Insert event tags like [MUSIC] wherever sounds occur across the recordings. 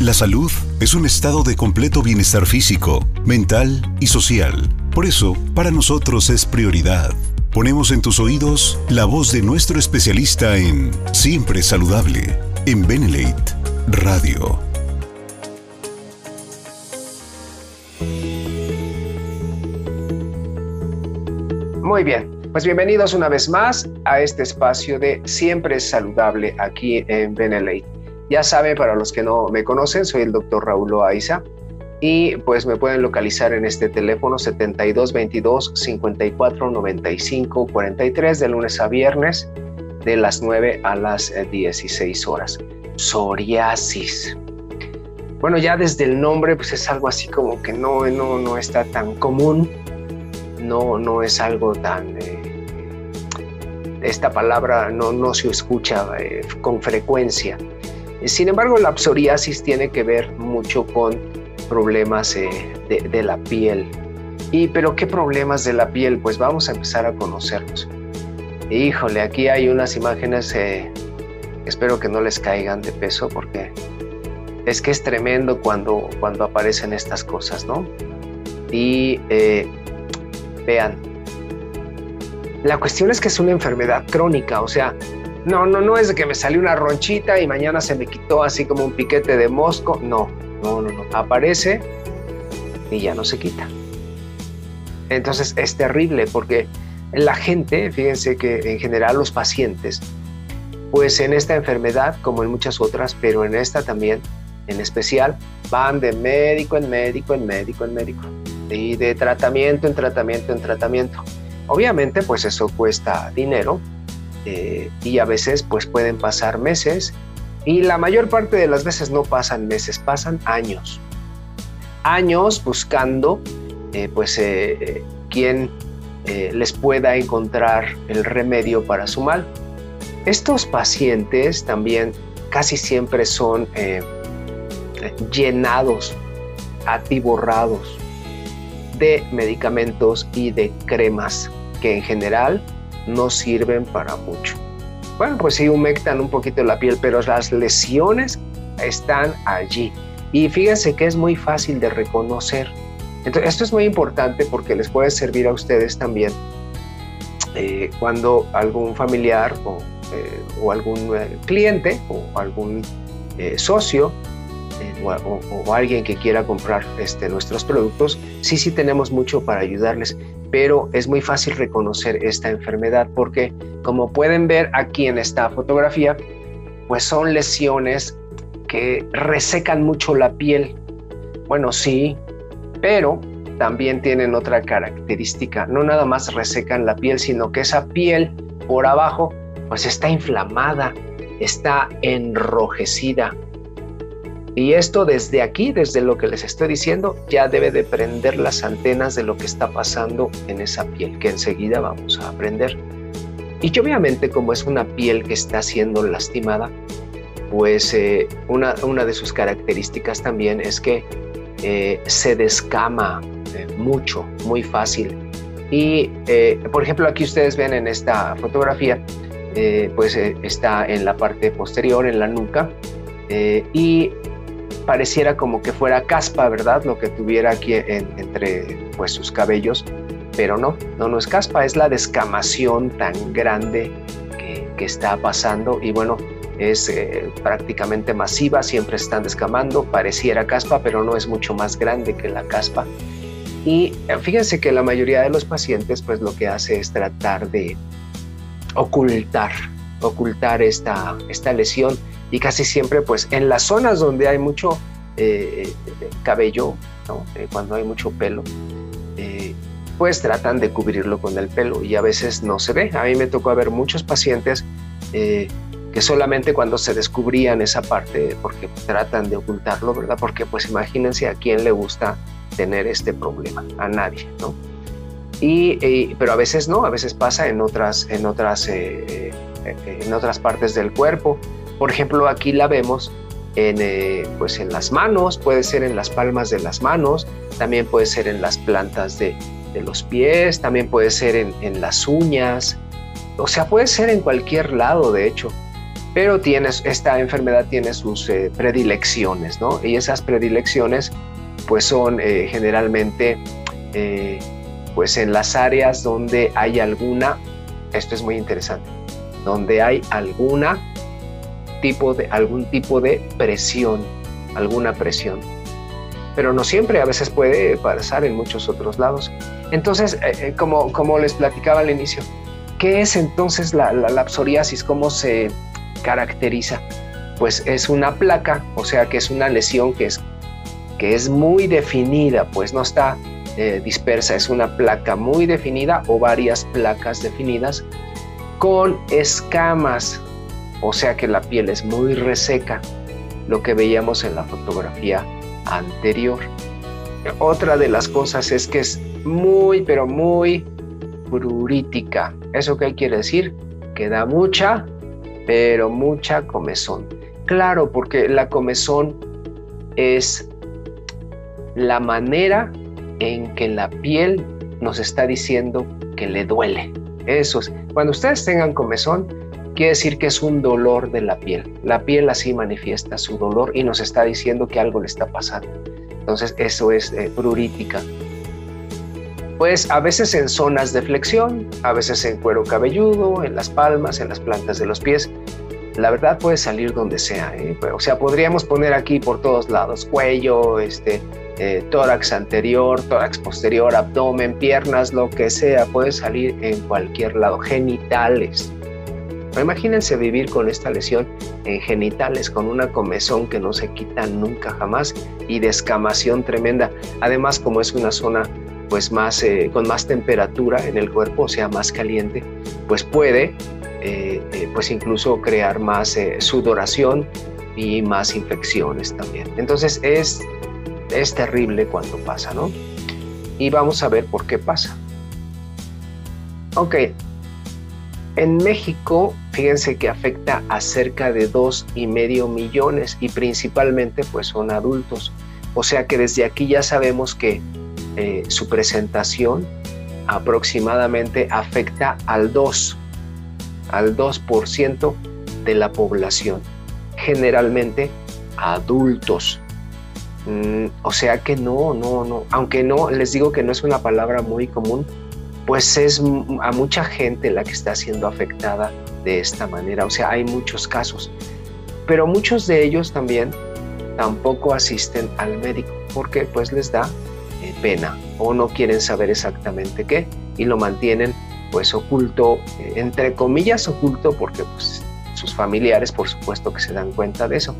La salud es un estado de completo bienestar físico, mental y social. Por eso, para nosotros es prioridad. Ponemos en tus oídos la voz de nuestro especialista en Siempre Saludable, en Benelate Radio. Muy bien, pues bienvenidos una vez más a este espacio de Siempre Saludable aquí en Benelate. Ya saben, para los que no me conocen, soy el doctor Raúl Loaiza y pues me pueden localizar en este teléfono 7222 54 95 43 de lunes a viernes de las 9 a las 16 eh, horas. Psoriasis. Bueno, ya desde el nombre pues es algo así como que no, no, no está tan común, no, no es algo tan... Eh, esta palabra no, no se escucha eh, con frecuencia. Sin embargo, la psoriasis tiene que ver mucho con problemas eh, de, la piel. ¿Y pero qué problemas de la piel? Pues vamos a empezar a conocerlos. Híjole, aquí hay unas imágenes, eh, espero que no les caigan de peso porque es que es tremendo cuando, cuando aparecen estas cosas, ¿no? Y eh, vean, la cuestión es que es una enfermedad crónica, o sea, no, no, no es de que me salió una ronchita y mañana se me quitó así como un piquete de mosco. No, no, no, no. Aparece y ya no se quita. Entonces es terrible porque la gente, fíjense que en general los pacientes, pues en esta enfermedad, como en muchas otras, pero en esta también, en especial, van de médico en médico, en médico, en médico, y de tratamiento en tratamiento, en tratamiento. Obviamente, pues eso cuesta dinero, eh, y a veces pues pueden pasar meses y la mayor parte de las veces no pasan meses, pasan años. Años buscando eh, pues eh, quien les pueda encontrar el remedio para su mal. Estos pacientes también casi siempre son llenados, atiborrados de medicamentos y de cremas que en general no sirven para mucho. Bueno, pues sí humectan un poquito la piel, pero las lesiones están allí. Y fíjense que es muy fácil de reconocer. Entonces, esto es muy importante porque les puede servir a ustedes también eh, cuando algún familiar o, eh, algún eh, cliente o algún socio o, alguien que quiera comprar este, nuestros productos, sí, sí tenemos mucho para ayudarles pero es muy fácil reconocer esta enfermedad porque como pueden ver aquí en esta fotografía, pues son lesiones que resecan mucho la piel. Bueno, sí, pero también tienen otra característica. No nada más resecan la piel, sino que esa piel por abajo pues está inflamada, está enrojecida, y esto desde aquí, desde lo que les estoy diciendo, ya debe de prender las antenas de lo que está pasando en esa piel, que enseguida vamos a aprender. Y obviamente como es una piel que está siendo lastimada, pues eh, una, una, de sus características también es que eh, se descama eh, mucho, muy fácil. Y por ejemplo aquí ustedes ven en esta fotografía, pues está en la parte posterior, en la nuca, y pareciera como que fuera caspa, ¿verdad? Lo que tuviera aquí entre pues, sus cabellos, pero no, no, es caspa, es la descamación tan grande que, que está pasando y bueno, es eh, prácticamente masiva, siempre están descamando, pareciera caspa, pero no es mucho más grande que la caspa. Y eh, fíjense que la mayoría de los pacientes pues lo que hace es tratar de ocultar, ocultar esta, esta lesión y casi siempre pues en las zonas donde hay mucho eh, cabello, eh, cuando hay mucho pelo, eh, pues tratan de cubrirlo con el pelo y a veces no se ve. A mí me tocó ver muchos pacientes que solamente cuando se descubrían esa parte, porque tratan de ocultarlo, ¿verdad? Porque pues imagínense a quién le gusta tener este problema, a nadie, ¿no? Y, pero a veces no, a veces pasa en otras, en otras, en otras partes del cuerpo. Por ejemplo, aquí la vemos en, eh, pues en las manos, puede ser en las palmas de las manos, también puede ser en las plantas de, los pies, también puede ser en, las uñas, o sea, puede ser en cualquier lado, de hecho. pero tienes, esta enfermedad tiene sus eh, predilecciones, ¿no? Y esas predilecciones pues son eh, generalmente eh, pues en las áreas donde hay alguna, esto es muy interesante, donde hay alguna tipo de, algún tipo de presión, alguna presión. Pero no siempre, a veces puede pasar en muchos otros lados. Entonces, como, como les platicaba al inicio, ¿qué es entonces la, la, la psoriasis? ¿Cómo se, caracteriza? Pues es una placa, o sea que es una lesión que es, que es muy definida, pues no está eh, dispersa, es una placa muy definida o varias placas definidas con escamas, o sea que la piel es muy reseca, lo que veíamos en la fotografía anterior. Otra de las cosas es que es muy, pero muy prurítica. ¿Eso qué quiere decir? Que da mucha pero mucha comezón. Claro, porque la comezón es la manera en que la piel nos está diciendo que le duele. Eso es. Cuando ustedes tengan comezón, quiere decir que es un dolor de la piel. La piel así manifiesta su dolor y nos está diciendo que algo le está pasando. Entonces, eso es eh, prurítica. Pues a veces en zonas de flexión, a veces en cuero cabelludo, en las palmas, en las plantas de los pies. La verdad puede salir donde sea. ¿eh? O sea, podríamos poner aquí por todos lados, cuello, este, eh, tórax anterior, tórax posterior, abdomen, piernas, lo que sea, puede salir en cualquier lado, genitales. Imagínense vivir con esta lesión en genitales, con una comezón que no se quita nunca jamás y descamación tremenda. Además, como es una zona pues más, eh, con más temperatura en el cuerpo, o sea, más caliente, pues puede eh, eh, pues incluso crear más sudoración y más infecciones también. Entonces es, es terrible cuando pasa, ¿no? Y vamos a ver por qué pasa. Ok, en México, fíjense que afecta a cerca de dos y medio millones y principalmente pues son adultos. O sea que desde aquí ya sabemos que eh, su presentación aproximadamente afecta al 2, al 2% de la población, generalmente adultos. Mm, o sea que no, no, no, aunque no, les digo que no es una palabra muy común, pues es a mucha gente la que está siendo afectada de esta manera. O sea, hay muchos casos, pero muchos de ellos también tampoco asisten al médico porque pues les da eh, pena o no quieren saber exactamente qué y lo mantienen pues oculto, eh, entre comillas oculto porque pues sus familiares por supuesto que se dan cuenta de eso.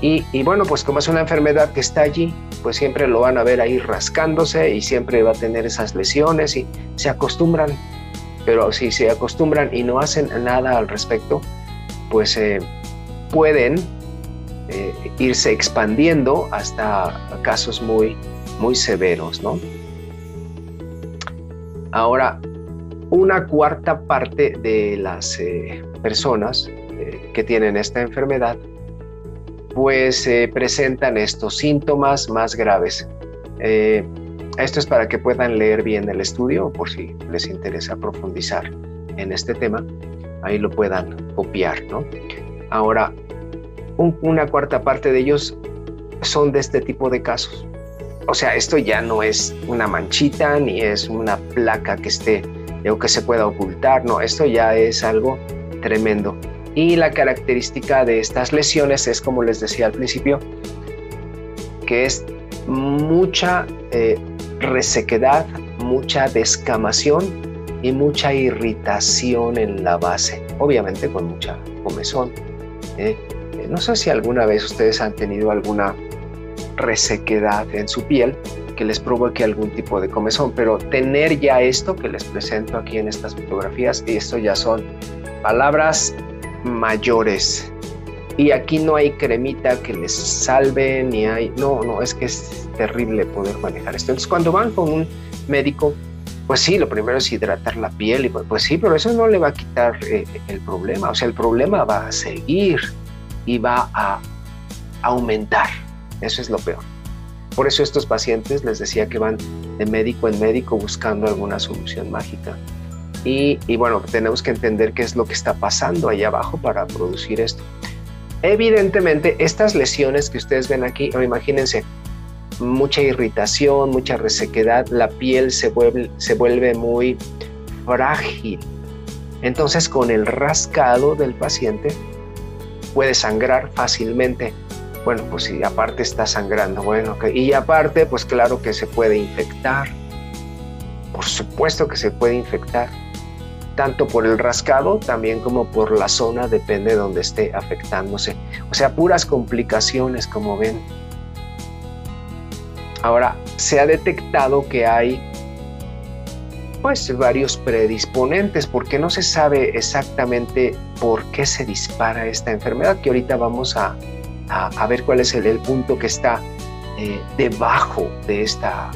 Y, bueno, pues como es una enfermedad que está allí, pues siempre lo van a ver ahí rascándose y siempre va a tener esas lesiones y se acostumbran. Pero si se acostumbran y no hacen nada al respecto, pues eh, pueden irse expandiendo hasta casos muy, muy severos, ¿no? Ahora, una cuarta parte de las eh, personas eh, que tienen esta enfermedad, pues eh, presentan estos síntomas más graves. esto es para que puedan leer bien el estudio, por si les interesa profundizar en este tema, ahí lo puedan copiar, ¿no? Ahora, una cuarta parte de ellos son de este tipo de casos o sea, esto ya no es una manchita ni es una placa que esté o que se pueda ocultar, no, esto ya es algo tremendo. Y la característica de estas lesiones es, como les decía al principio, que es mucha eh, resequedad, mucha descamación y mucha irritación en la base, obviamente con mucha comezón. ¿eh? no sé si alguna vez ustedes han tenido alguna resequedad en su piel que les provoque algún tipo de comezón, pero tener ya esto que les presento aquí en estas fotografías, y esto ya son palabras mayores. Y aquí no hay cremita que les salve, ni hay, no, no, es que es terrible poder manejar esto. Entonces cuando van con un médico, pues sí, lo primero es hidratar la piel, y pues, sí, pero eso no le va a quitar eh, el problema, o sea, el problema va a seguir y va a aumentar. Eso es lo peor. Por eso estos pacientes les decía que van de médico en médico buscando alguna solución mágica. Y, bueno, tenemos que entender qué es lo que está pasando ahí abajo para producir esto. Evidentemente, estas lesiones que ustedes ven aquí, imagínense, mucha irritación, mucha resequedad, la piel se vuelve, se vuelve muy frágil. Entonces, con el rascado del paciente, puede sangrar fácilmente. Bueno, pues si aparte está sangrando, bueno, y aparte, pues claro que se puede infectar. Por supuesto que se puede infectar tanto por el rascado también como por la zona, depende de donde esté afectándose. O sea, puras complicaciones, como ven. Ahora, se ha detectado que hay pues varios predisponentes, porque no se sabe exactamente por qué se dispara esta enfermedad, que ahorita vamos a, ver cuál es el, punto que está eh, debajo de esta,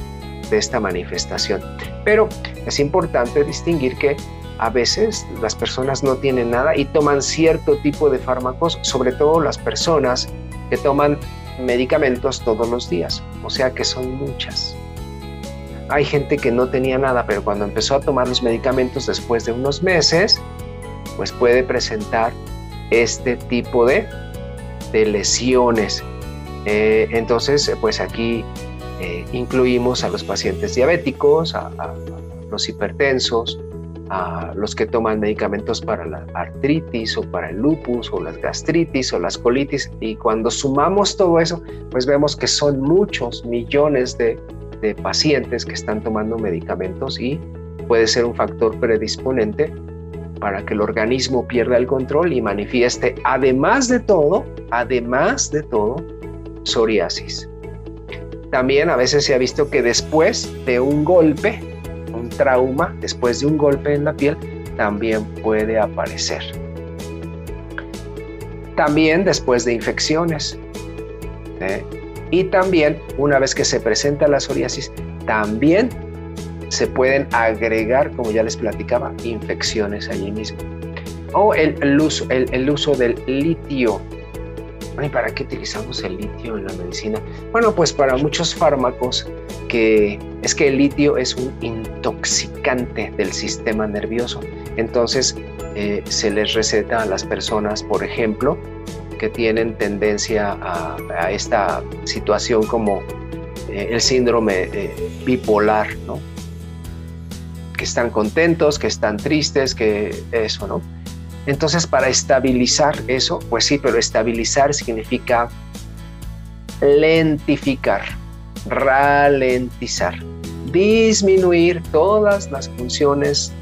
de esta manifestación. Pero es importante distinguir que a veces las personas no tienen nada y toman cierto tipo de fármacos, sobre todo las personas que toman medicamentos todos los días, o sea que son muchas. Hay gente que no tenía nada, pero cuando empezó a tomar los medicamentos después de unos meses, pues puede presentar este tipo de, lesiones. Eh, entonces, pues aquí eh, incluimos a los pacientes diabéticos, a los hipertensos, los que toman medicamentos para la artritis o para el lupus o las gastritis o las colitis y cuando sumamos todo eso pues vemos que son muchos millones de, de pacientes que están tomando medicamentos y puede ser un factor predisponente para que el organismo pierda el control y manifieste además de todo, además de todo, psoriasis. También a veces se ha visto que después de un golpe trauma, después de un golpe en la piel, también puede aparecer. También después de infecciones. Y también, una vez que se presenta la psoriasis, también se pueden agregar, como ya les platicaba, infecciones allí mismo. O el, uso, el uso del litio ¿Y para qué utilizamos el litio en la medicina? Bueno, pues para muchos fármacos que es que el litio es un intoxicante del sistema nervioso. Entonces eh, se les receta a las personas, por ejemplo, que tienen tendencia a, esta situación como eh, el síndrome eh, bipolar, ¿no? Que están contentos, que están tristes, que eso, ¿no? Entonces, para estabilizar eso, pues sí, pero estabilizar significa lentificar, ralentizar, disminuir todas las funciones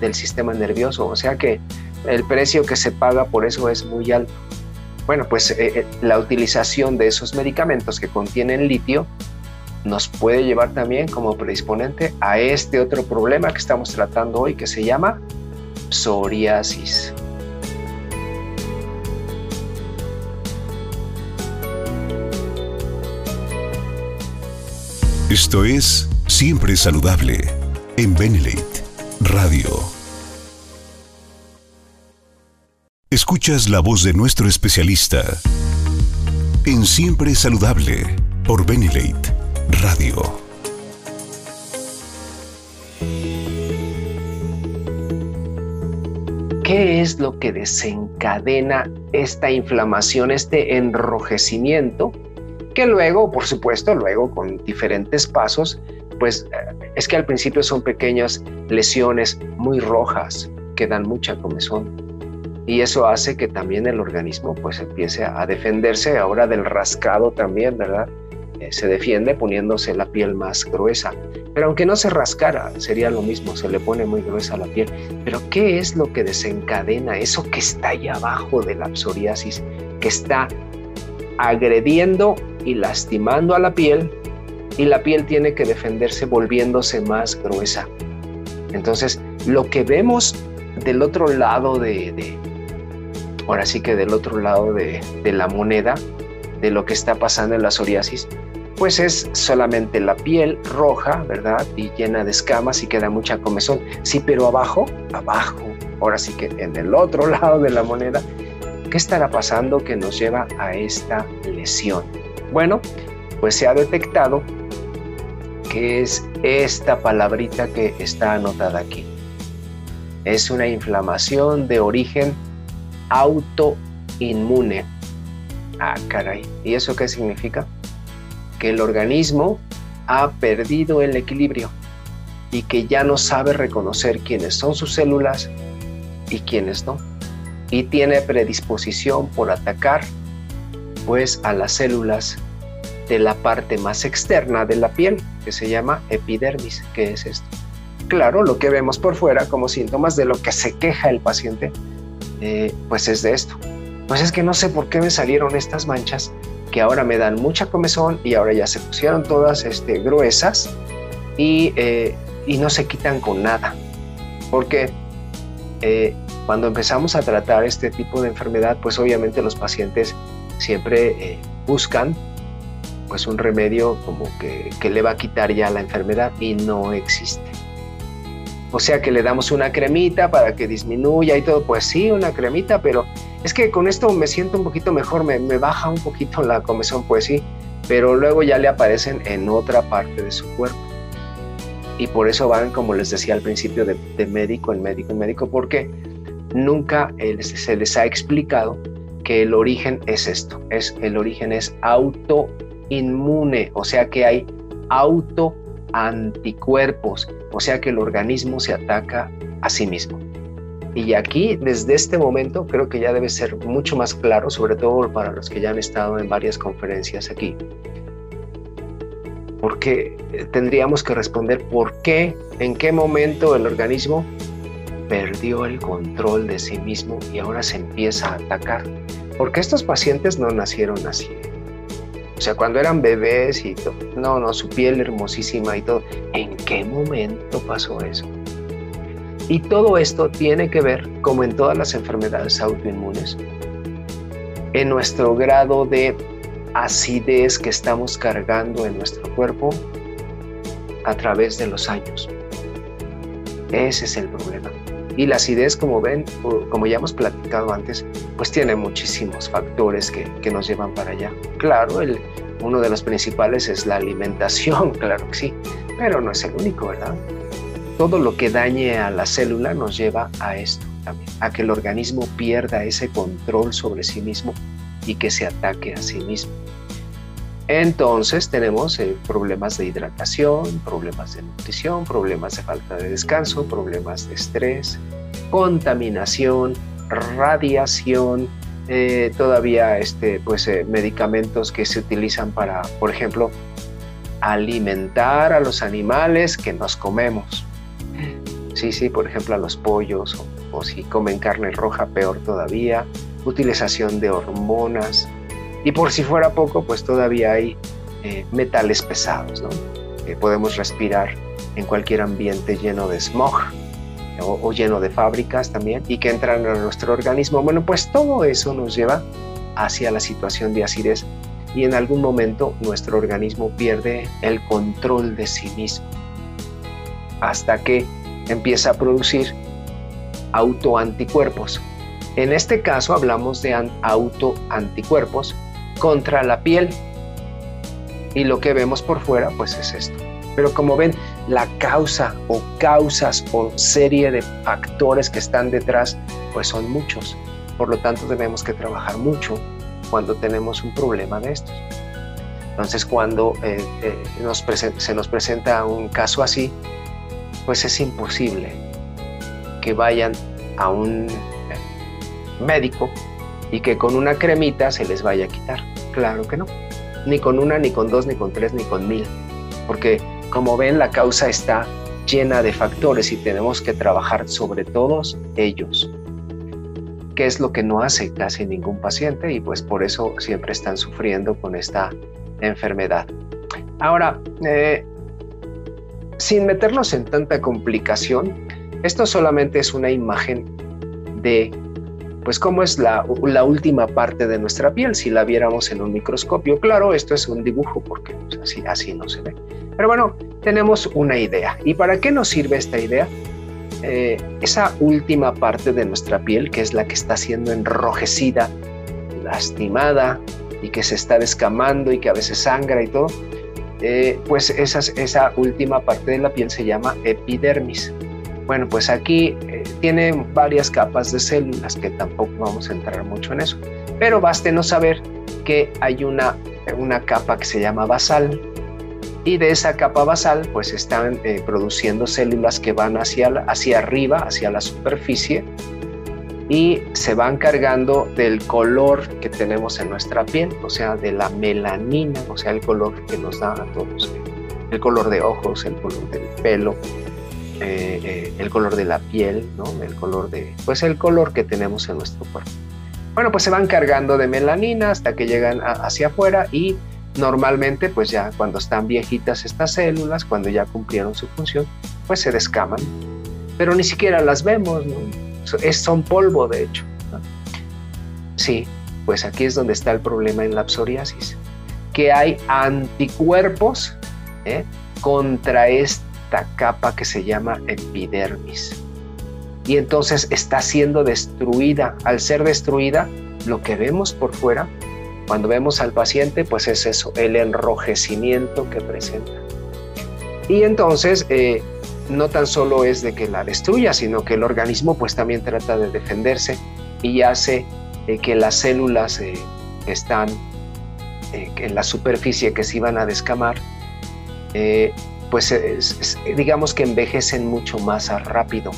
del sistema nervioso. O sea que el precio que se paga por eso es muy alto. Bueno, pues eh, eh, la utilización de esos medicamentos que contienen litio nos puede llevar también como predisponente a este otro problema que estamos tratando hoy que se llama psoriasis. Esto es Siempre Saludable en Benelate Radio. Escuchas la voz de nuestro especialista en Siempre Saludable por Benelate Radio. ¿Qué es lo que desencadena esta inflamación, este enrojecimiento? Que luego, por supuesto, luego con diferentes pasos, pues eh, es que al principio son pequeñas lesiones muy rojas que dan mucha comezón. Y eso hace que también el organismo pues empiece a defenderse ahora del rascado también, ¿verdad? Eh, se defiende poniéndose la piel más gruesa. Pero aunque no se rascara, sería lo mismo, se le pone muy gruesa la piel. Pero ¿qué es lo que desencadena eso que está ahí abajo de la psoriasis, que está agrediendo y lastimando a la piel y la piel tiene que defenderse volviéndose más gruesa? Entonces, lo que vemos del otro lado de, ahora sí que del otro lado de, de la moneda, de lo que está pasando en la psoriasis, pues es solamente la piel roja, ¿verdad? Y llena de escamas y queda mucha comezón. Sí, pero abajo, abajo, ahora sí que en el otro [LAUGHS] lado de la moneda, ¿qué estará pasando que nos lleva a esta lesión? Bueno, pues se ha detectado que es esta palabrita que está anotada aquí. es una inflamación de origen autoinmune. Ah, caray. ¿Y eso qué significa? Que el organismo ha perdido el equilibrio y que ya no sabe reconocer quiénes son sus células y quiénes no. Y tiene predisposición por atacar pues a las células de la parte más externa de la piel, que se llama epidermis, que es esto. Claro, lo que vemos por fuera como síntomas de lo que se queja el paciente, eh, pues es de esto. Pues es que no sé por qué me salieron estas manchas que ahora me dan mucha comezón y ahora ya se pusieron todas este, gruesas y, eh, y no se quitan con nada. Porque eh, cuando empezamos a tratar este tipo de enfermedad, pues obviamente los pacientes siempre eh, buscan pues un remedio como que, que, le va a quitar ya la enfermedad y no existe. O sea que le damos una cremita para que disminuya y todo, pues sí, una cremita, pero es que con esto me siento un poquito mejor, me, baja un poquito la comezón, pues sí, pero luego ya le aparecen en otra parte de su cuerpo. Y por eso van, como les decía al principio, de, de médico en médico en médico, porque nunca se les ha explicado que el origen es esto, es el origen es autoinmune, o sea que hay autoanticuerpos, o sea que el organismo se ataca a sí mismo. Y aquí, desde este momento, creo que ya debe ser mucho más claro, sobre todo para los que ya han estado en varias conferencias aquí, porque tendríamos que responder por qué, en qué momento el organismo perdió el control de sí mismo y ahora se empieza a atacar. Porque estos pacientes no nacieron así. O sea, cuando eran bebés y todo, no, no, su piel hermosísima y todo. ¿En qué momento pasó eso? Y todo esto tiene que ver, como en todas las enfermedades autoinmunes, en nuestro grado de acidez que estamos cargando en nuestro cuerpo a través de los años. Ese es el problema. Y la acidez, como ven, como ya hemos platicado antes, pues tiene muchísimos factores que, que nos llevan para allá. Claro, uno de los principales es la alimentación, [LAUGHS] claro que sí, pero no es el único, ¿verdad? Todo lo que dañe a la célula nos lleva a esto también, a que el organismo pierda ese control sobre sí mismo y que se ataque a sí mismo. Entonces tenemos eh, problemas de hidratación, problemas de nutrición, problemas de falta de descanso, problemas de estrés, contaminación, radiación, eh, todavía este, pues, eh, medicamentos que se utilizan para, por ejemplo, alimentar a los animales que nos comemos. Sí, sí, por ejemplo a los pollos o si comen carne roja, peor todavía, utilización de hormonas, y por si fuera poco, pues todavía hay eh, metales pesados, ¿no? Que podemos respirar en cualquier ambiente lleno de smog o, lleno de fábricas también y que entran a nuestro organismo. Bueno, pues todo eso nos lleva hacia la situación de acidez y en algún momento nuestro organismo pierde el control de sí mismo hasta que empieza a producir autoanticuerpos. En este caso hablamos de autoanticuerpos contra la piel. Y lo que vemos por fuera, pues es esto. Pero como ven, la causa o causas o serie de factores que están detrás, pues son muchos. Por lo tanto, tenemos que trabajar mucho cuando tenemos un problema de estos. Entonces, cuando eh, eh, se nos presenta un caso así, pues es imposible que vayan a un médico y que con una cremita se les vaya a quitar. Claro que no. Ni con una, ni con dos, ni con tres, ni con mil. Porque como ven, la causa está llena de factores y tenemos que trabajar sobre todos ellos. ¿Qué es lo que no hace casi ningún paciente? Y pues por eso siempre están sufriendo con esta enfermedad. Ahora, eh, sin meternos en tanta complicación, esto solamente es una imagen de pues cómo es la, última parte de nuestra piel si la viéramos en un microscopio. Claro, esto es un dibujo porque pues, así, así no se ve. Pero bueno, tenemos una idea. ¿Y para qué nos sirve esta idea? Eh, esa última parte de nuestra piel, que es la que está siendo enrojecida, lastimada y que se está descamando y que a veces sangra y todo, eh, pues esa última parte de la piel se llama epidermis. Bueno, pues aquí eh, tiene varias capas de células que tampoco vamos a entrar mucho en eso. Pero no saber que hay una, una capa que se llama basal y de esa capa basal pues están eh, produciendo células que van hacia, hacia arriba, hacia la superficie y se van cargando del color que tenemos en nuestra piel, o sea, de la melanina, o sea, el color que nos da a todos, el color de ojos, el color del pelo, eh, eh, el color de la piel, ¿no? El color de, pues el color que tenemos en nuestro cuerpo. Bueno, pues se van cargando de melanina hasta que llegan hacia afuera y normalmente, pues ya cuando están viejitas estas células, cuando ya cumplieron su función, pues se descaman. Pero ni siquiera las vemos, ¿no? Es, son polvo de hecho. Sí, pues aquí es donde está el problema en la psoriasis, que hay anticuerpos ¿eh? contra esta capa que se llama epidermis. Y entonces está siendo destruida. Al ser destruida, lo que vemos por fuera, cuando vemos al paciente, pues es eso, el enrojecimiento que presenta. Y entonces eh, no tan solo es de que la destruya, sino que el organismo pues también trata de defenderse y hace eh, que las células eh, que están eh, en la superficie que se iban a descamar, pues digamos que envejecen mucho más rápido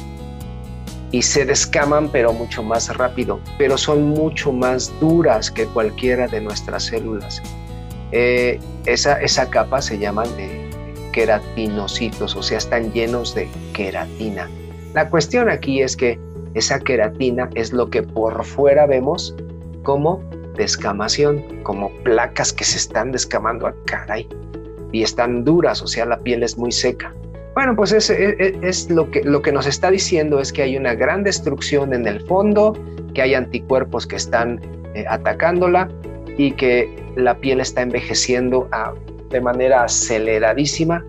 y se descaman pero mucho más rápido, pero son mucho más duras que cualquiera de nuestras células. esa, esa capa se llama queratinocitos, o sea, están llenos de queratina. La cuestión aquí es que esa queratina es lo que por fuera vemos como descamación, como placas que se están descamando a caray y están duras, o sea, la piel es muy seca. Bueno, pues es, es, lo, que, lo que nos está diciendo es que hay una gran destrucción en el fondo, que hay anticuerpos que están eh, atacándola y que la piel está envejeciendo a de manera aceleradísima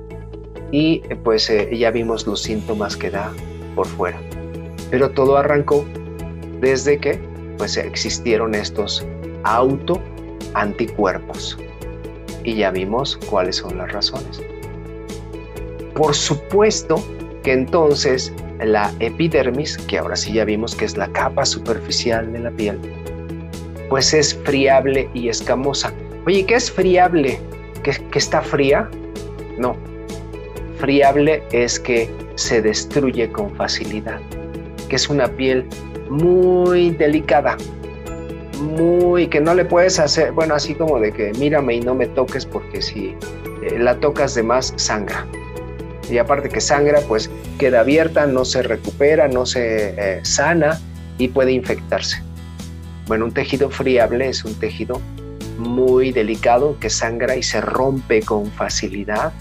y pues eh, ya vimos los síntomas que da por fuera. Pero todo arrancó desde que pues existieron estos auto anticuerpos y ya vimos cuáles son las razones. Por supuesto que entonces la epidermis, que ahora sí ya vimos que es la capa superficial de la piel, pues es friable y escamosa. Oye, ¿qué es friable? Que, está fría. No, friable es que se destruye con facilidad, que es una piel muy delicada, muy que no le puedes hacer, bueno, así como de que mírame y no me toques porque si eh, la tocas de más sangra. Y aparte que sangra, pues queda abierta, no se recupera, no se eh, sana y puede infectarse. Bueno, un tejido friable es un tejido muy delicado que sangra y se rompe con facilidad,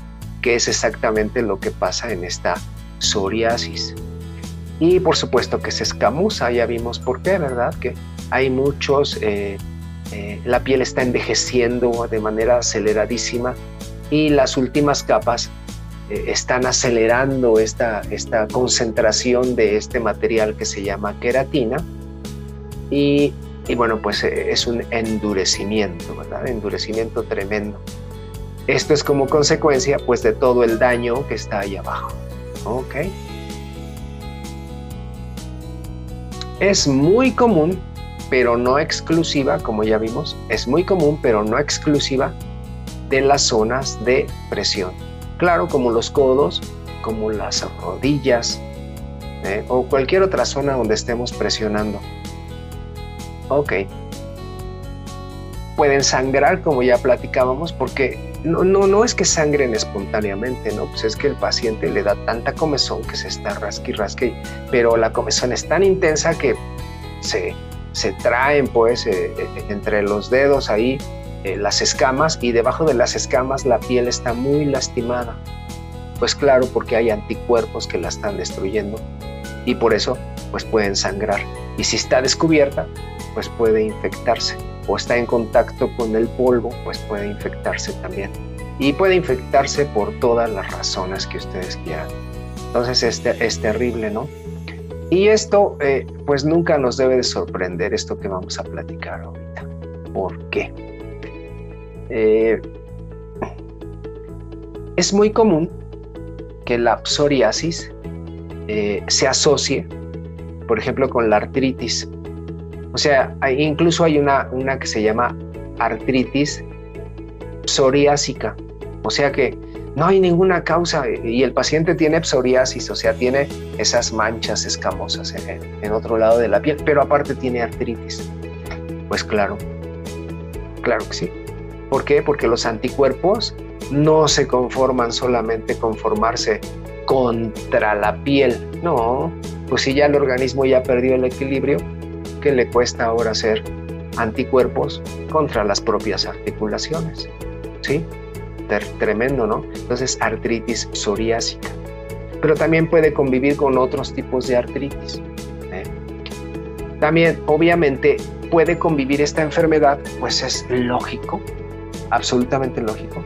que es exactamente lo que pasa en esta psoriasis. Y por supuesto que se escamuza, ya vimos por qué, ¿verdad? Que hay muchos, eh, eh, la piel está envejeciendo de manera aceleradísima y las últimas capas eh, están acelerando esta, esta concentración de este material que se llama queratina y y bueno, pues eh, es un endurecimiento, ¿verdad? Endurecimiento tremendo. Esto es como consecuencia pues de todo el daño que está ahí abajo. ¿Ok? Es muy común, pero no exclusiva, como ya vimos, es muy común, pero no exclusiva de las zonas de presión. Claro, como los codos, como las rodillas ¿eh? o cualquier otra zona donde estemos presionando. Ok. Pueden sangrar, como ya platicábamos, porque no, no, no es que sangren espontáneamente, ¿no? Pues es que el paciente le da tanta comezón que se está rasque y rasque, pero la comezón es tan intensa que se, se traen, pues, eh, eh, entre los dedos ahí eh, las escamas y debajo de las escamas la piel está muy lastimada. Pues claro, porque hay anticuerpos que la están destruyendo y por eso pues pueden sangrar. Y si está descubierta, pues puede infectarse o está en contacto con el polvo, pues puede infectarse también. Y puede infectarse por todas las razones que ustedes quieran. Entonces es, terrible, ¿no? Y esto eh, pues nunca nos debe de sorprender, esto que vamos a platicar ahorita. ¿Por qué? Eh, es muy común que la psoriasis eh, se asocie por ejemplo, con la artritis. O sea, incluso hay una, que se llama artritis psoriásica. O sea que no hay ninguna causa y el paciente tiene psoriasis, o sea, tiene esas manchas escamosas en, otro lado de la piel, pero aparte tiene artritis. Pues claro, claro que sí. ¿Por qué? Porque los anticuerpos no se conforman solamente con formarse contra la piel. No, pues si ya el organismo ya perdió el equilibrio, ¿qué le cuesta ahora hacer anticuerpos contra las propias articulaciones? ¿Sí? tremendo, ¿no? Entonces, artritis psoriásica. Pero también puede convivir con otros tipos de artritis. ¿eh? También, obviamente, puede convivir esta enfermedad, pues es lógico, absolutamente lógico,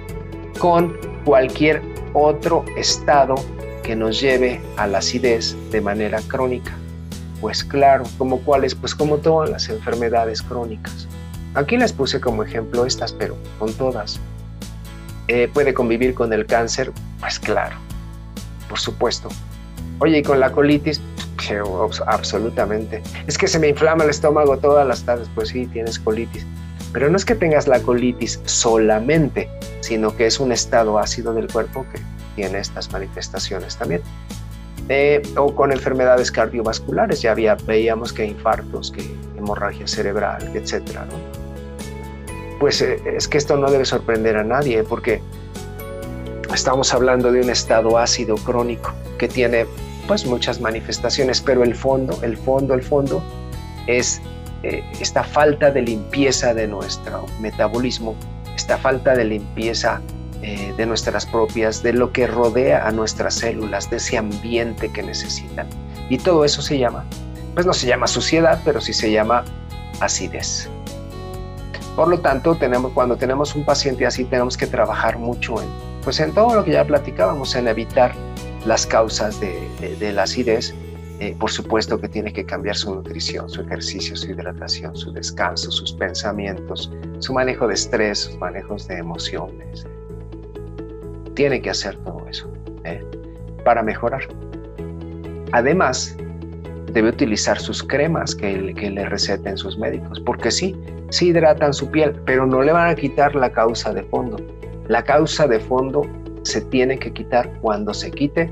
con cualquier otro estado que nos lleve a la acidez de manera crónica. Pues claro, como cuáles, pues como todas las enfermedades crónicas. Aquí les puse como ejemplo estas, pero con todas. Eh, puede convivir con el cáncer, pues claro, por supuesto. Oye, ¿y con la colitis? Absolutamente. Es que se me inflama el estómago todas las tardes, pues sí, tienes colitis. Pero no es que tengas la colitis solamente, sino que es un estado ácido del cuerpo que tiene estas manifestaciones también. Eh, o con enfermedades cardiovasculares, ya había, veíamos que infartos, que hemorragia cerebral, etcétera, Pues eh, es que esto no debe sorprender a nadie, porque estamos hablando de un estado ácido crónico que tiene pues muchas manifestaciones, pero el fondo, el fondo, el fondo es eh, esta falta de limpieza de nuestro metabolismo, esta falta de limpieza eh, de nuestras propias, de lo que rodea a nuestras células, de ese ambiente que necesitan. Y todo eso se llama, pues no se llama suciedad, pero sí se llama acidez. Por lo tanto, tenemos, cuando tenemos un paciente así, tenemos que trabajar mucho en, pues en todo lo que ya platicábamos, en evitar las causas de, de, la acidez. Eh, por supuesto que tiene que cambiar su nutrición, su ejercicio, su hidratación, su descanso, sus pensamientos, su manejo de estrés, sus manejos de emociones, tiene que hacer todo eso ¿eh? para mejorar. Además, debe utilizar sus cremas que, que, le receten sus médicos, porque sí, sí hidratan su piel, pero no le van a quitar la causa de fondo. La causa de fondo se tiene que quitar cuando se quite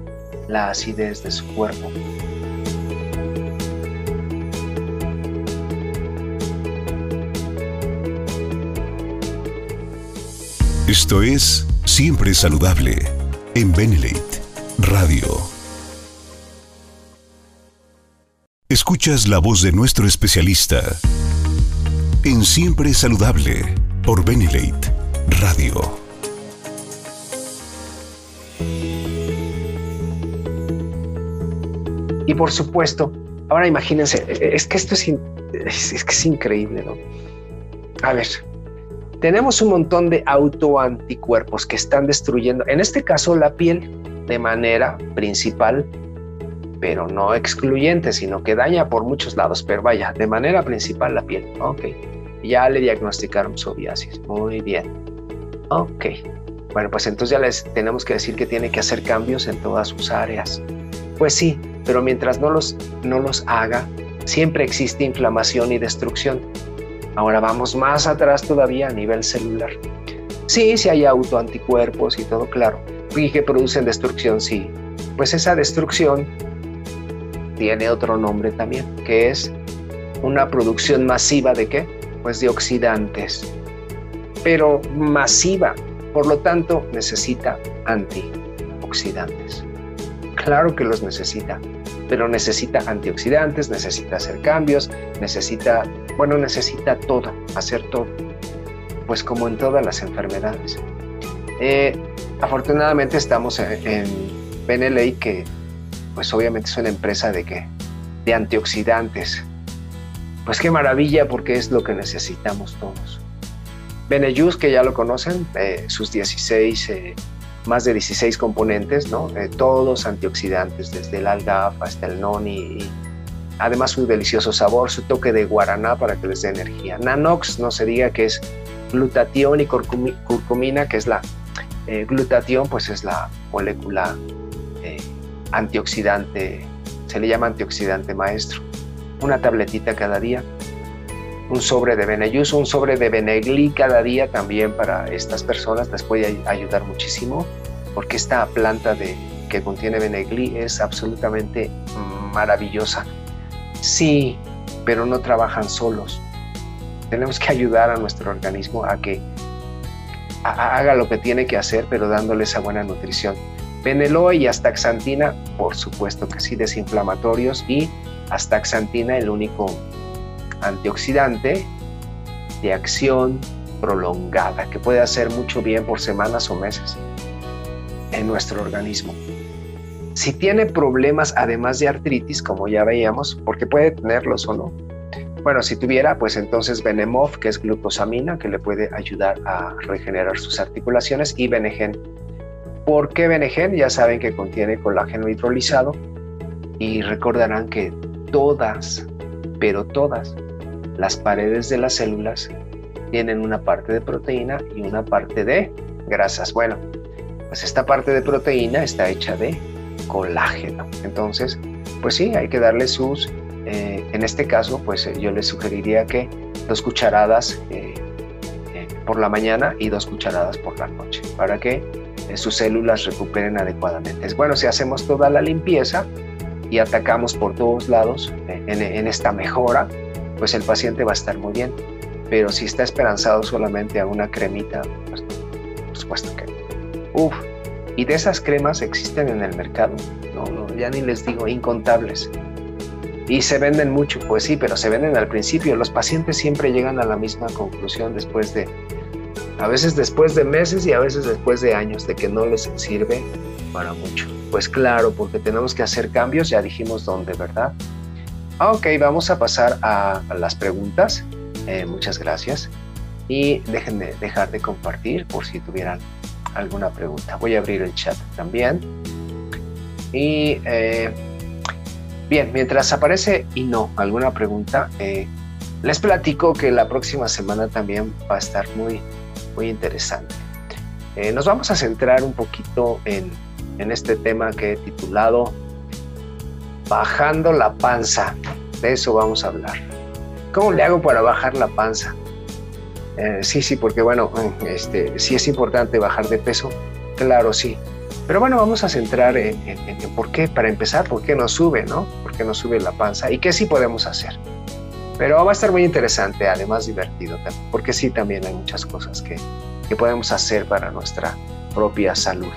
la acidez de su cuerpo. Esto es Siempre saludable en Benelate Radio. Escuchas la voz de nuestro especialista en Siempre saludable por Benelate Radio. Y por supuesto, ahora imagínense, es que esto es, es increíble, ¿no? A ver, tenemos un montón de autoanticuerpos que están destruyendo, en este caso la piel, de manera principal, pero no excluyente, sino que daña por muchos lados, pero vaya, de manera principal la piel. Ok, ya le diagnosticaron psoriasis, muy bien. Ok, bueno, pues entonces ya les tenemos que decir que tiene que hacer cambios en todas sus áreas. Pues sí, pero mientras no los, no los haga, siempre existe inflamación y destrucción. Ahora vamos más atrás todavía a nivel celular. Sí, sí hay autoanticuerpos y todo claro. Y que producen destrucción, sí. Pues esa destrucción tiene otro nombre también, que es una producción masiva de qué? Pues de oxidantes. Pero masiva. Por lo tanto, necesita antioxidantes. Claro que los necesita pero necesita antioxidantes, necesita hacer cambios, necesita, bueno, necesita todo, hacer todo, pues como en todas las enfermedades. Eh, afortunadamente estamos en, en que pues obviamente es una empresa de que de antioxidantes. Pues qué maravilla porque es lo que necesitamos todos. Benejus, que ya lo conocen, eh, sus 16 más de 16 componentes, ¿no? Eh, todos antioxidantes, desde el algafa hasta el noni, y además su delicioso sabor, su toque de guaraná para que les dé energía. Nanox, no se diga que es glutatión y curcumina, que es la eh, glutatión, pues es la molécula eh, antioxidante, se le llama antioxidante maestro. una tabletita cada día, un sobre de Beneyus, un sobre de Benegli cada día también para estas personas les puede ayudar muchísimo porque esta planta de, que contiene Benegli es absolutamente maravillosa. Sí, pero no trabajan solos. Tenemos que ayudar a nuestro organismo a que haga lo que tiene que hacer, pero dándole esa buena nutrición. Beneloa y astaxantina, por supuesto que sí, desinflamatorios y astaxantina, el único antioxidante de acción prolongada que puede hacer mucho bien por semanas o meses en nuestro organismo. Si tiene problemas además de artritis, como ya veíamos, porque puede tenerlos o no, bueno, si tuviera, pues entonces Benemov, que es glucosamina, que le puede ayudar a regenerar sus articulaciones, y Benegen. ¿Por qué Benegen? Ya saben que contiene colágeno hidrolizado y recordarán que todas, pero todas, las paredes de las células tienen una parte de proteína y una parte de grasas. Bueno, pues esta parte de proteína está hecha de colágeno. Entonces, pues sí, hay que darle sus eh, en este caso, pues eh, yo les sugeriría que dos cucharadas eh, por la mañana y dos cucharadas por la noche para que sus células recuperen adecuadamente. Es bueno si hacemos toda la limpieza y atacamos por todos lados en, esta mejora, pues el paciente va a estar muy bien. Pero si está esperanzado solamente a una cremita, pues por supuesto que Uf, y de esas cremas existen en el mercado, ya ni les digo incontables y se venden mucho, pues sí, pero se venden al principio. Los pacientes siempre llegan a la misma conclusión después de, a veces después de meses y a veces después de años, de que no les sirve para mucho. Pues claro, porque tenemos que hacer cambios, ya dijimos dónde, ¿verdad? Ok, vamos a pasar a, las preguntas. Eh, muchas gracias. Y déjenme dejar de compartir por si tuvieran alguna pregunta. Voy a abrir el chat también. Y eh, Bien, mientras aparece y no alguna pregunta, eh, les platico que la próxima semana también va a estar muy, muy interesante. Eh, nos vamos a centrar un poquito en, este tema que he titulado Bajando la panza. De eso vamos a hablar. ¿Cómo le hago para bajar la panza? Eh, sí, sí, porque bueno, este, sí es importante bajar de peso. Claro, sí. Pero bueno, vamos a centrar en, por qué, para empezar, por qué nos sube, ¿no? ¿Por qué nos sube la panza y qué sí podemos hacer? Pero va a estar muy interesante, además divertido, porque sí también hay muchas cosas que, que podemos hacer para nuestra propia salud.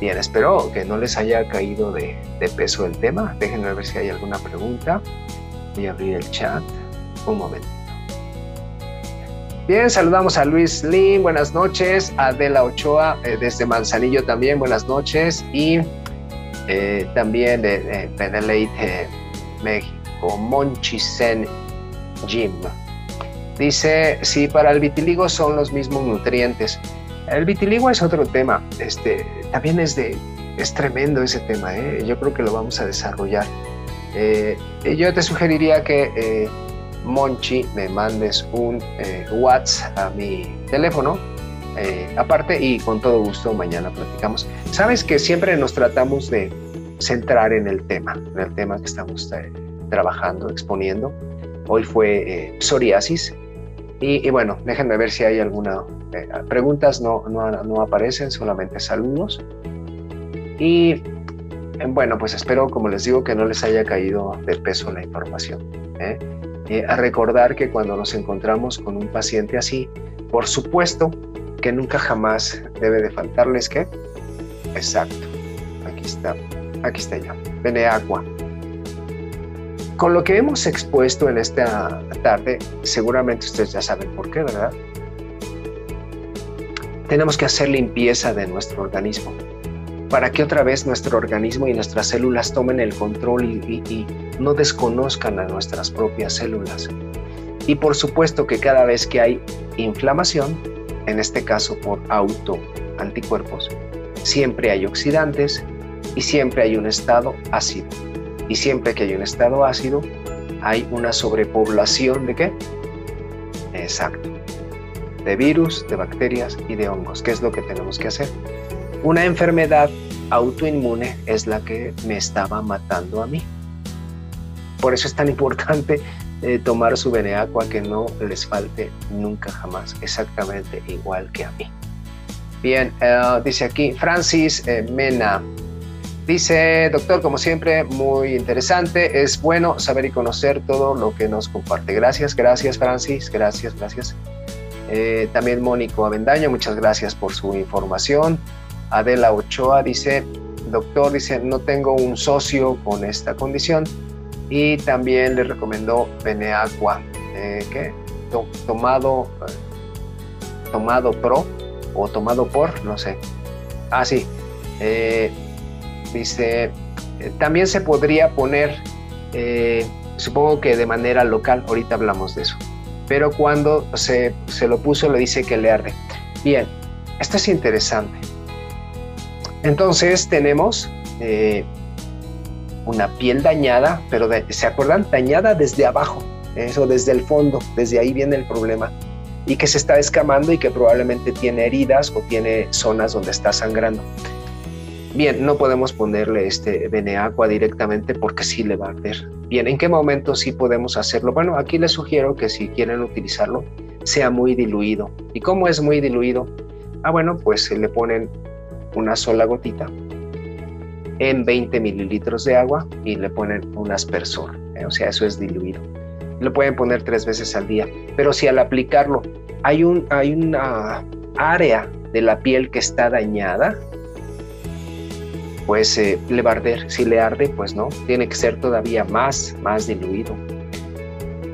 Bien, espero que no les haya caído de, de, peso el tema. Déjenme ver si hay alguna pregunta. Voy a abrir el chat. Un momento. Bien, saludamos a Luis Lin, buenas noches, Adela Ochoa eh, desde Manzanillo también, buenas noches, y eh, también de, de México, Monchisen Jim. Dice, sí, para el vitiligo son los mismos nutrientes. El vitiligo es otro tema, este, también es, de, es tremendo ese tema, ¿eh? yo creo que lo vamos a desarrollar. yo te sugeriría que Monchi, me mandes un eh, WhatsApp a mi teléfono eh, aparte y con todo gusto mañana platicamos. Sabes que siempre nos tratamos de centrar en el tema, en el tema que estamos eh, trabajando, exponiendo. Hoy fue psoriasis y, bueno, déjenme ver si hay alguna preguntas, no, no, aparecen, solamente saludos. Y bueno, pues espero, como les digo, que no les haya caído de peso la información. Eh, a recordar que cuando nos encontramos con un paciente así, por supuesto que nunca jamás debe de faltarles que, exacto, aquí está, aquí está ya, agua. Con lo que hemos expuesto en esta tarde, seguramente ustedes ya saben por qué, ¿verdad? Tenemos que hacer limpieza de nuestro organismo para que otra vez nuestro organismo y nuestras células tomen el control y, no desconozcan a nuestras propias células. Y por supuesto que cada vez que hay inflamación, en este caso por auto anticuerpos, siempre hay oxidantes y siempre hay un estado ácido. Y siempre que hay un estado ácido, hay una sobrepoblación de qué? Exacto. De virus, de bacterias y de hongos. ¿Qué es lo que tenemos que hacer? Una enfermedad autoinmune es la que me estaba matando a mí. Por eso es tan importante eh, tomar su Beneacqua, que no les falte nunca jamás, exactamente igual que a mí. Bien, eh, dice aquí Francis eh, Mena. Dice, doctor, como siempre, muy interesante. Es bueno saber y conocer todo lo que nos comparte. Gracias, gracias, Francis. Gracias, gracias. también Mónico Avendaño, muchas gracias por su información. Adela Ochoa dice, doctor, dice, no tengo un socio con esta condición y también le recomendó Beneaqua, eh, ¿qué? tomado, eh, tomado pro o tomado por, no sé. Ah, sí. Eh, dice, eh, también se podría poner, supongo que de manera local, ahorita hablamos de eso, pero cuando se, se lo puso le dice que le arde. Bien, esto es interesante. Entonces tenemos una piel dañada, pero ¿se acuerdan? Dañada desde abajo, eso desde el fondo, desde ahí viene el problema. Y que se está escamando y que probablemente tiene heridas o tiene zonas donde está sangrando. Bien, no podemos ponerle este Beneaqua directamente porque sí le va a arder. Bien, ¿en qué momento sí podemos hacerlo? Bueno, aquí les sugiero que si quieren utilizarlo, sea muy diluido. ¿Y cómo es muy diluido? Ah, bueno, pues se le ponen una sola gotita en 20 mililitros de agua y le ponen un aspersor, ¿eh? o sea, eso es diluido. Lo pueden poner tres veces al día, pero si al aplicarlo hay, un, hay una área de la piel que está dañada, pues eh, le va a arder. Si le arde, pues no, tiene que ser todavía más, más diluido.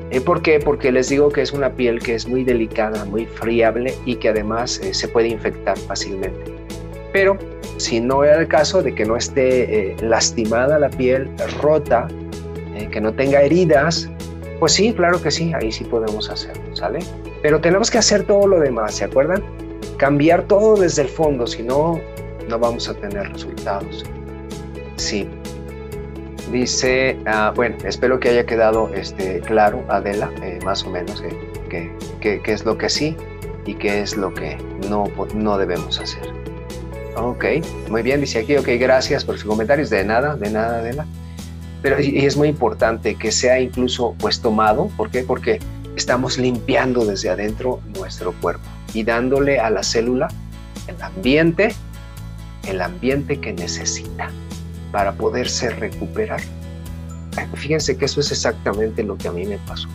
¿Eh? ¿Por qué? Porque les digo que es una piel que es muy delicada, muy friable y que además se puede infectar fácilmente. Pero si no era el caso de que no esté eh, lastimada la piel, rota, eh, que no tenga heridas, pues sí, claro que sí, ahí sí podemos hacerlo, ¿sale? Pero tenemos que hacer todo lo demás, ¿se acuerdan? Cambiar todo desde el fondo, si no, no vamos a tener resultados. Sí. Dice, ah, bueno, espero que haya quedado este, claro, Adela, eh, más o menos, qué que, es lo que sí y qué es lo que no, no debemos hacer. Ok, muy bien, dice aquí, ok, gracias por sus comentarios, de nada, de nada, de nada. Pero y es muy importante que sea incluso pues tomado, ¿por qué? Porque estamos limpiando desde adentro nuestro cuerpo y dándole a la célula el ambiente, el ambiente que necesita para poderse recuperar. Fíjense que eso es exactamente lo que a mí me pasó.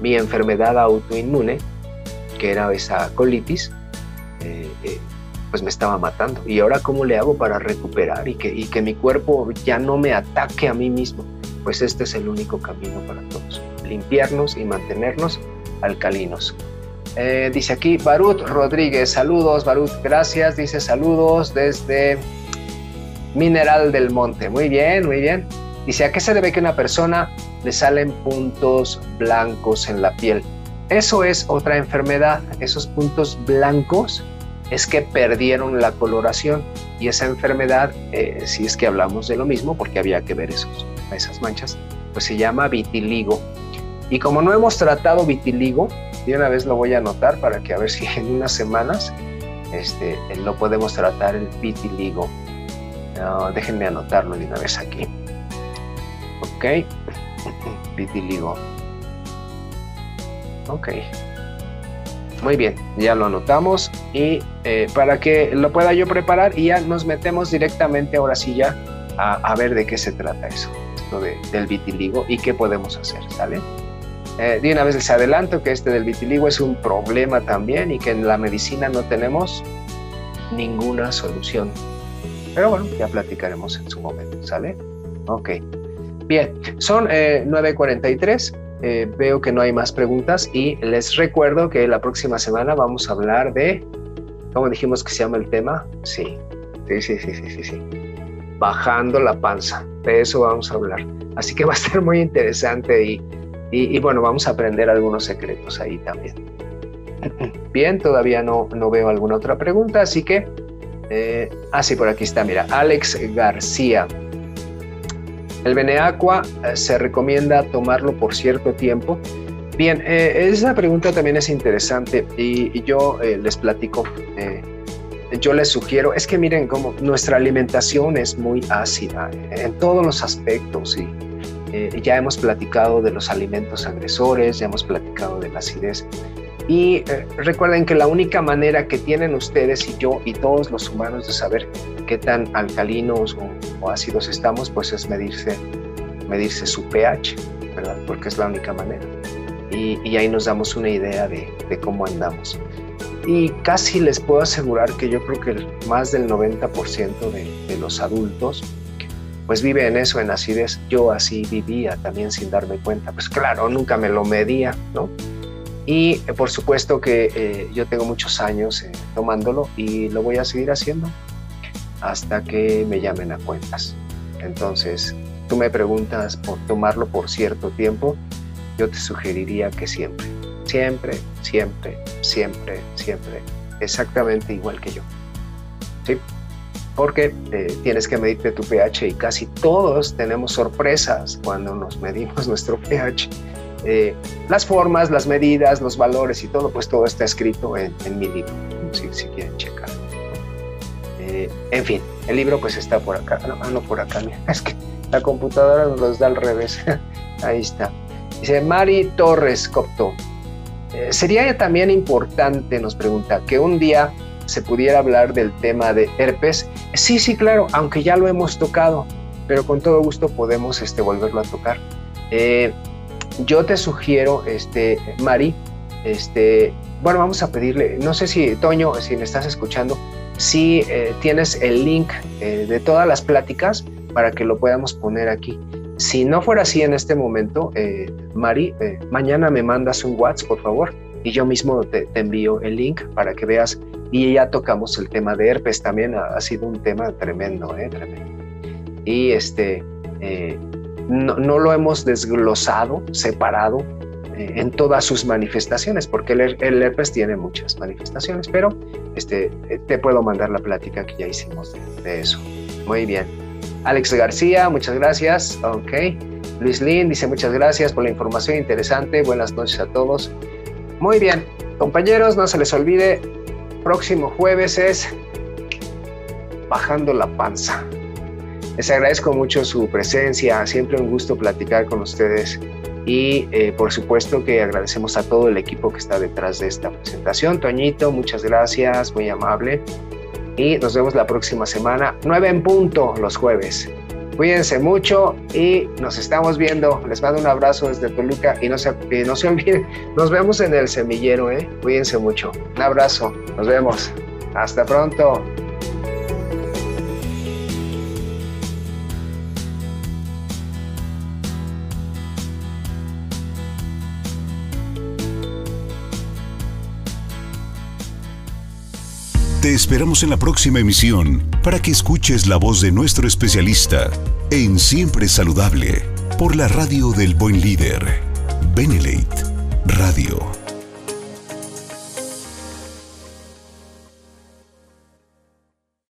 Mi enfermedad autoinmune, que era esa colitis, eh, eh, pues me estaba matando. ¿Y ahora cómo le hago para recuperar y que, y que mi cuerpo ya no me ataque a mí mismo? Pues este es el único camino para todos. Limpiarnos y mantenernos alcalinos. Eh, dice aquí Barut Rodríguez, saludos Barut, gracias. Dice saludos desde Mineral del Monte. Muy bien, muy bien. Dice, ¿a qué se debe que una persona le salen puntos blancos en la piel? Eso es otra enfermedad. Esos puntos blancos es que perdieron la coloración y esa enfermedad, eh, si es que hablamos de lo mismo, porque había que ver esos, esas manchas, pues se llama vitiligo. Y como no hemos tratado vitiligo, de una vez lo voy a anotar para que a ver si en unas semanas este, lo podemos tratar el vitiligo. déjenme anotarlo de una vez aquí. Ok, [CLEARS THROAT] vitiligo. Ok. Muy bien, ya lo anotamos y eh, para que lo pueda yo preparar y ya nos metemos directamente ahora sí ya a, ver de qué se trata eso, esto del vitiligo y qué podemos hacer, ¿sale? Eh, de una vez les adelanto que este del vitiligo es un problema también y que en la medicina no tenemos ninguna solución. Pero bueno, ya platicaremos en su momento, ¿sale? Ok. Bien, son 9.43. Eh, veo que no hay más preguntas y les recuerdo que la próxima semana vamos a hablar de, ¿cómo dijimos que se llama el tema? Sí, sí, sí, sí, sí, sí, Bajando la panza, de eso vamos a hablar. Así que va a estar muy interesante y, y, bueno, vamos a aprender algunos secretos ahí también. Bien, todavía no, no veo alguna otra pregunta, así que... Eh, ah, sí, por aquí está, mira, Alex García. El Beneaqua eh, se recomienda tomarlo por cierto tiempo. Bien, eh, esa pregunta también es interesante y, yo eh, les platico. yo les sugiero, es que miren cómo nuestra alimentación es muy ácida en todos los aspectos y, ya hemos platicado de los alimentos agresores, ya hemos platicado de la acidez. Y eh, recuerden que la única manera que tienen ustedes y yo y todos los humanos de saber qué tan alcalinos o, ácidos estamos, pues es medirse, medirse su pH, ¿verdad? Porque es la única manera. Y, ahí nos damos una idea de, cómo andamos. Y casi les puedo asegurar que yo creo que más del 90% de, de los adultos pues vive en eso, en acidez. Yo así vivía también sin darme cuenta. Pues claro, nunca me lo medía, ¿no? Y eh, por supuesto que eh, yo tengo muchos años eh, tomándolo y lo voy a seguir haciendo hasta que me llamen a cuentas. Entonces, tú me preguntas por tomarlo por cierto tiempo, yo te sugeriría que siempre, siempre, siempre, siempre, siempre, exactamente igual que yo. ¿Sí? Porque tienes que medirte tu pH y casi todos tenemos sorpresas cuando nos medimos [LAUGHS] nuestro pH eh, las formas, las medidas, los valores y todo, pues todo está escrito en, mi libro, si, quieren checar. Eh, en fin, el libro pues está por acá, no, ah, no por acá, [LAUGHS] es que la computadora nos los da al revés, [LAUGHS] ahí está. Dice Mari Torres Copto, eh, sería también importante, nos pregunta, que un día se pudiera hablar del tema de herpes. Sí, sí, claro, aunque ya lo hemos tocado, pero con todo gusto podemos este, volverlo a tocar. Eh, yo te sugiero, este, Mari, este, bueno, vamos a pedirle, no sé si, Toño, si me estás escuchando, si eh, tienes el link eh, de todas las pláticas para que lo podamos poner aquí. Si no fuera así en este momento, eh, Mari, mañana me mandas un WhatsApp, por favor, y yo mismo te, envío el link para que veas. Y ya tocamos el tema de herpes, también ha, sido un tema tremendo, tremendo. Y este, no, lo hemos desglosado, separado eh, en todas sus manifestaciones, porque el, herpes tiene muchas manifestaciones, pero este, eh, te puedo mandar la plática que ya hicimos de, eso. Muy bien. Alex García, muchas gracias. Ok. Luis Lin dice muchas gracias por la información interesante. Buenas noches a todos. Muy bien. Compañeros, no se les olvide, próximo jueves es bajando la panza. Les agradezco mucho su presencia, siempre un gusto platicar con ustedes y eh, por supuesto que agradecemos a todo el equipo que está detrás de esta presentación. Toñito, muchas gracias, muy amable. Y nos vemos la próxima semana, 9 en punto los jueves. Cuídense mucho y nos estamos viendo. Les mando un abrazo desde Toluca y no se, no se [LAUGHS] olviden, nos vemos en el semillero, ¿eh? Cuídense mucho. Un abrazo, nos vemos. Hasta pronto. Te esperamos en la próxima emisión para que escuches la voz de nuestro especialista en Siempre Saludable por la radio del buen líder, Benelate Radio.